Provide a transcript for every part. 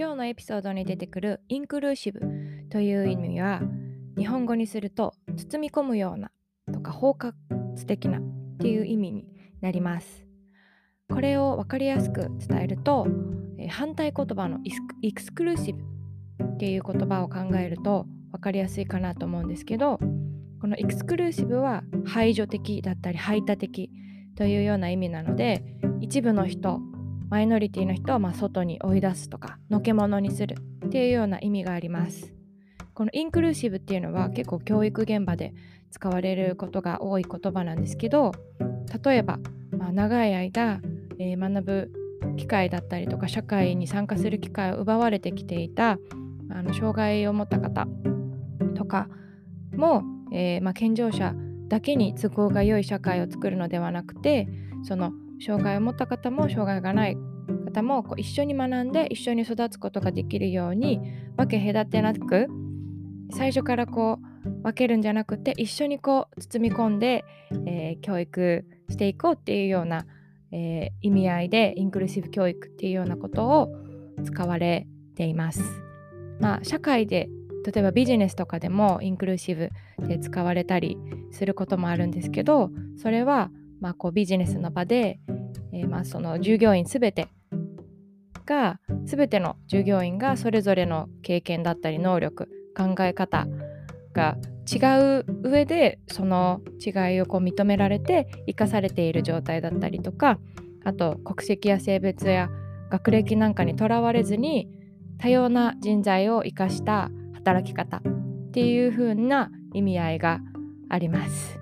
今日のエピソードに出てくるインクルーシブという意味は日本語にすると包み込むようなとか包括的なっていう意味になります。これを分かりやすく伝えると、え反対言葉のエクスクルーシブっていう言葉を考えると分かりやすいかなと思うんですけどこのエクスクルーシブは排除的だったり排他的というような意味なので一部の人マイノリティの人をま外に追い出すとかのけ者にするっていうような意味があります。このインクルーシブっていうのは結構教育現場で使われることが多い言葉なんですけど例えば、まあ、長い間、えー、学ぶ機会だったりとか社会に参加する機会を奪われてきていたあの障害を持った方とかも、えー、まあ、健常者だけに都合が良い社会を作るのではなくてその障害を持った方も障害がない方もこう一緒に学んで一緒に育つことができるように分け隔てなく最初からこう分けるんじゃなくて一緒にこう包み込んで、えー、教育していこうっていうような、えー、意味合いでインクルーシブ教育っていうようなことを使われています。まあ、社会で例えばビジネスとかでもインクルーシブで使われたりすることもあるんですけどそれはまあこうビジネスの場で、えー、まあその従業員全てが全ての従業員がそれぞれの経験だったり能力考え方が違う上でその違いをこう認められて生かされている状態だったりとかあと国籍や性別や学歴なんかにとらわれずに多様な人材を生かした働き方っていう風な意味合いがあります。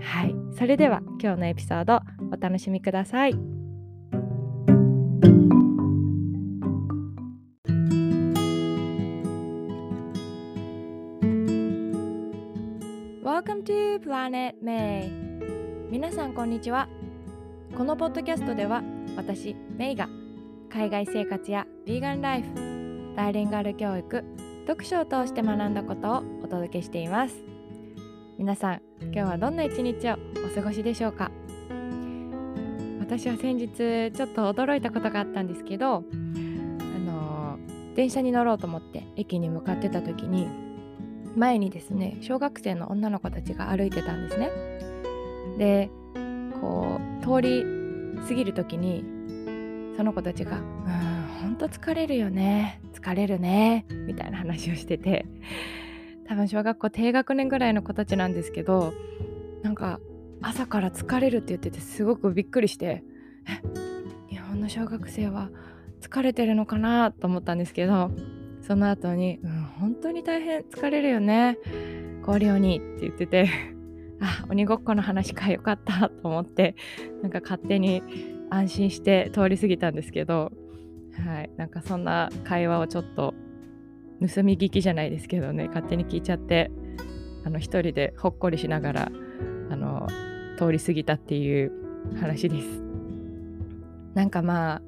はい、それでは今日のエピソードお楽しみください。Welcome to Planet May. 皆さんこんにちは。このポッドキャストでは私メイが海外生活やヴィーガンライフバイリンガル教育読書を通して学んだことをお届けしています。皆さん今日はどんな一日をお過ごしでしょうか？私は先日ちょっと驚いたことがあったんですけどあの電車に乗ろうと思って駅に向かってた時に前にですね小学生の女の子たちが歩いてたんですね。でこう通り過ぎる時にその子たちが「うんほんと疲れるよね疲れるね」みたいな話をしてて多分小学校低学年ぐらいの子たちなんですけどなんか朝から疲れるって言っててすごくびっくりして日本の小学生は疲れてるのかなと思ったんですけどその後に、うん、本当に大変疲れるよね。氷鬼って言っててあ鬼ごっこの話かよかったと思ってなんか勝手に安心して通り過ぎたんですけどはいなんかそんな会話をちょっと盗み聞きじゃないですけどね勝手に聞いちゃってあの一人でほっこりしながらあの通り過ぎたっていう話です。なんかまあ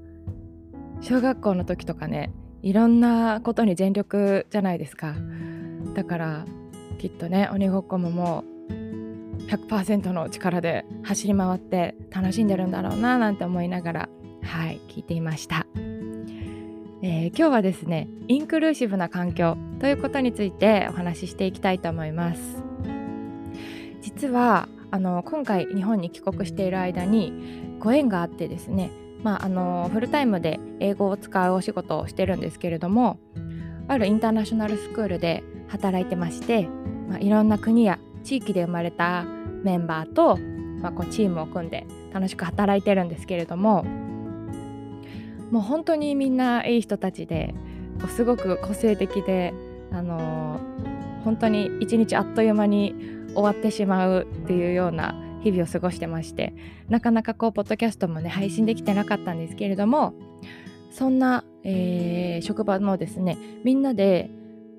小学校の時とかねいろんなことに全力じゃないですか。だからきっとね鬼ごっこももう100%の力で走り回って楽しんでるんだろうななんて思いながらはい聞いていました、えー、今日はですねインクルーシブな環境ということについてお話ししていきたいと思います。実はあの今回日本に帰国している間にご縁があってですねまあ、あのフルタイムで英語を使うお仕事をしてるんですけれどもあるインターナショナルスクールで働いてまして、まあ、いろんな国や地域で生まれたメンバーと、まあ、こうチームを組んで楽しく働いてるんですけれどももう本当にみんないい人たちでこうすごく個性的で、あの、本当に一日あっという間に終わってしまうっていうような日々を過ごしてましてなかなかこうポッドキャストもね配信できてなかったんですけれどもそんな、えー、職場のですねみんなで、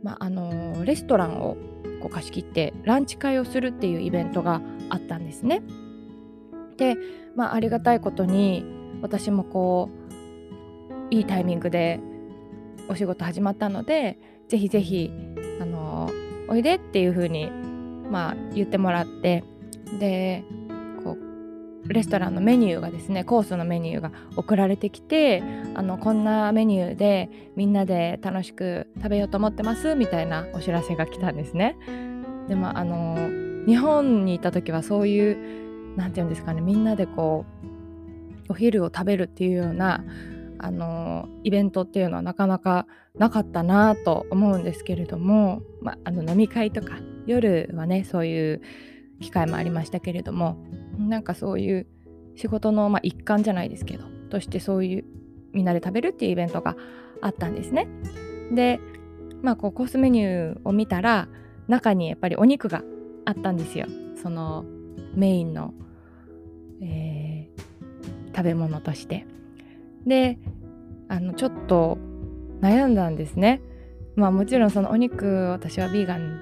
まあのレストランをこう貸し切ってランチ会をするっていうイベントがあったんですね。で、まあ、ありがたいことに私もこういいタイミングでお仕事始まったのでぜひぜひあのおいでっていう風にまあ言ってもらってでこうレストランのメニューがですねコースのメニューが送られてきてあのこんなメニューでみんなで楽しく食べようと思ってますみたいなお知らせが来たんですね。でもあの日本にいた時はそういう何て言うんですかねみんなでこうお昼を食べるっていうようなあのイベントっていうのはなかなかなかったなと思うんですけれども、まあ、の飲み会とか夜はねそういう機会もありましたけれどもなんかそういう仕事の、まあ、一環じゃないですけどとしてそういうみんなで食べるっていうイベントがあったんですね。で、まあ、こうコースメニューを見たら中にやっぱりお肉があったんですよそのメインの、えー、食べ物として。であのちょっと悩んだんですね。まあもちろんそのお肉私はヴィーガン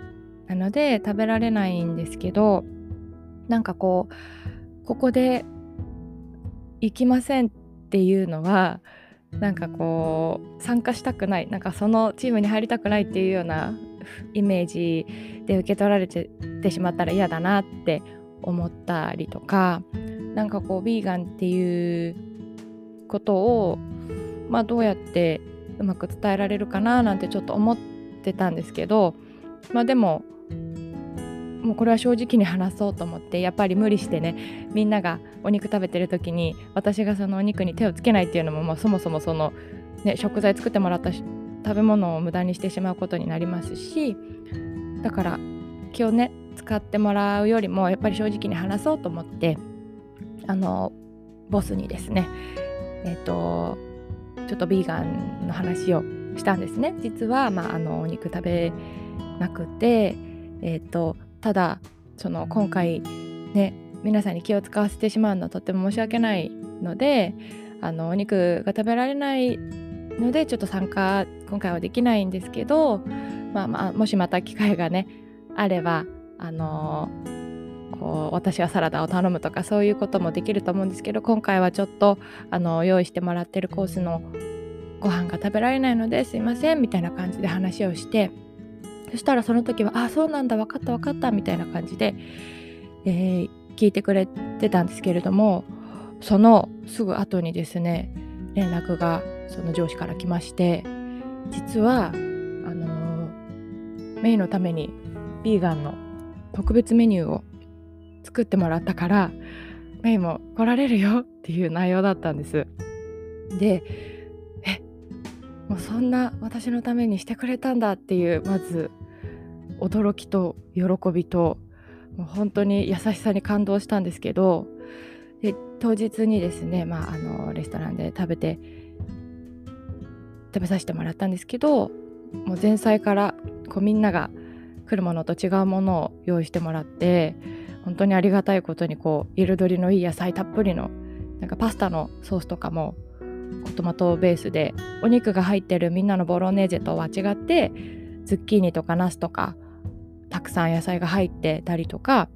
なので食べられないんですけどなんかこうここで行きませんっていうのはなんかこう参加したくないなんかそのチームに入りたくないっていうようなイメージで受け取られてしまったら嫌だなって思ったりとかなんかこうヴィーガンっていうことをまあどうやってうまく伝えられるかななんてちょっと思ってたんですけどまあでももうこれは正直に話そうと思ってやっぱり無理してねみんながお肉食べてる時に私がそのお肉に手をつけないっていうのも、まあ、そもそもその、ね、食材作ってもらった食べ物を無駄にしてしまうことになりますしだから今日ね使ってもらうよりもやっぱり正直に話そうと思ってあのボスにですねえっ、ー、とちょっとビーガンの話をしたんですね。実は、まあ、あのお肉食べなくてえっ、ー、とただその今回ね皆さんに気を使わせてしまうのはとっても申し訳ないのであのお肉が食べられないのでちょっと参加今回はできないんですけど、まあまあ、もしまた機会がねあればあのこう私はサラダを頼むとかそういうこともできると思うんですけど今回はちょっとあの用意してもらってるコースのご飯が食べられないのですいませんみたいな感じで話をしてそしたらその時は「あそうなんだ分かった分かった」みたいな感じで、えー、聞いてくれてたんですけれどもそのすぐ後にですね連絡がその上司から来まして実はあのー、メイのためにヴィーガンの特別メニューを作ってもらったからメイも来られるよっていう内容だったんです。でえもうそんな私のためにしてくれたんだっていうまず驚きと喜びともう本当に優しさに感動したんですけどで当日にですね、まあ、あのレストランで食べて食べさせてもらったんですけどもう前菜からこうみんなが来るものと違うものを用意してもらって本当にありがたいことにこう彩りのいい野菜たっぷりのなんかパスタのソースとかもトマトベースでお肉が入ってるみんなのボロネーゼとは違ってズッキーニとかナスとかたくさん野菜が入ってたりとか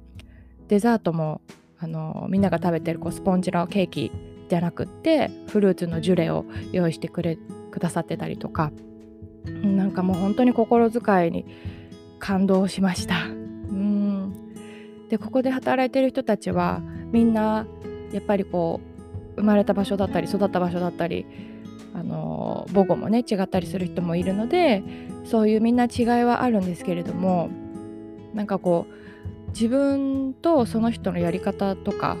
デザートもあのみんなが食べてるこうスポンジのケーキじゃなくってフルーツのジュレを用意してくれくださってたりとかなんかもう本当に心遣いに感動しました。うんでここで働いてる人たちはみんなやっぱりこう生まれた場所だったり育った場所だったりあの母語もね違ったりする人もいるのでそういうみんな違いはあるんですけれどもなんかこう自分とその人のやり方とか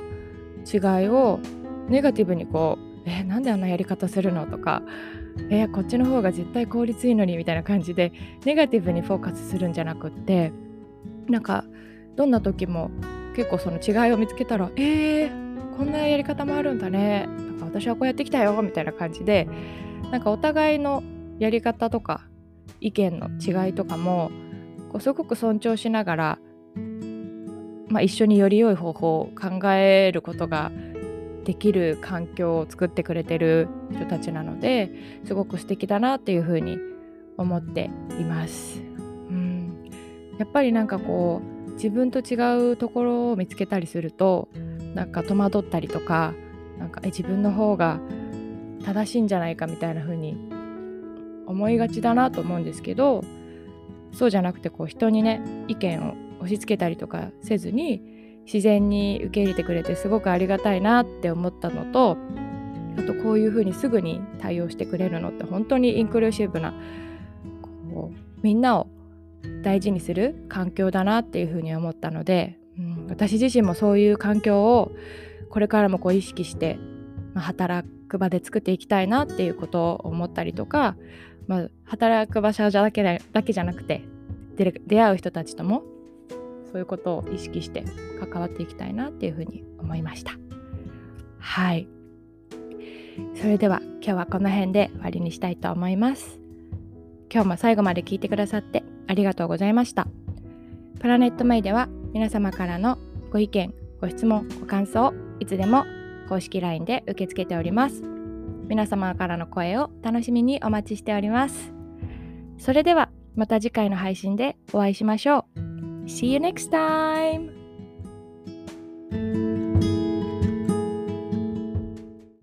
違いをネガティブにこう「えなんであんなやり方するの?」とか「えこっちの方が絶対効率いいのに」みたいな感じでネガティブにフォーカスするんじゃなくってなんかどんな時も結構その違いを見つけたら「えー、こんなやり方もあるんだね」なんか私はこうやってきたよみたいな感じでなんかお互いのやり方とか意見の違いとかもこうすごく尊重しながら、まあ、一緒により良い方法を考えることができる環境を作ってくれてる人たちなのですごく素敵だなっていうふうに思っています。うん、やっぱりなんかこう自分と違うところを見つけたりするとなんか戸惑ったりとかなんかえ自分の方が正しいんじゃないかみたいな風に思いがちだなと思うんですけどそうじゃなくてこう人にね意見を押し付けたりとかせずに自然に受け入れてくれてすごくありがたいなって思ったのとあとこういうふうにすぐに対応してくれるのって本当にインクルーシブなこうみんなを大事にする環境だなっていうふうに思ったので、うん、私自身もそういう環境をこれからもこう意識して、まあ、働く場で作っていきたいなっていうことを思ったりとか、まあ、働く場所だけだけじゃなくて出会う人たちともそういうことを意識して関わっていきたいなっていうふうに思いました。はい。それでは今日はこの辺で終わりにしたいと思います。今日も最後まで聞いてくださってありがとうございました。プラネットメイでは皆様からのご意見ご質問ご感想いつでも公式 LINE で受け付けております。皆様からの声を楽しみにお待ちしておりますそれではまた次回の配信でお会いしましょう See you next time!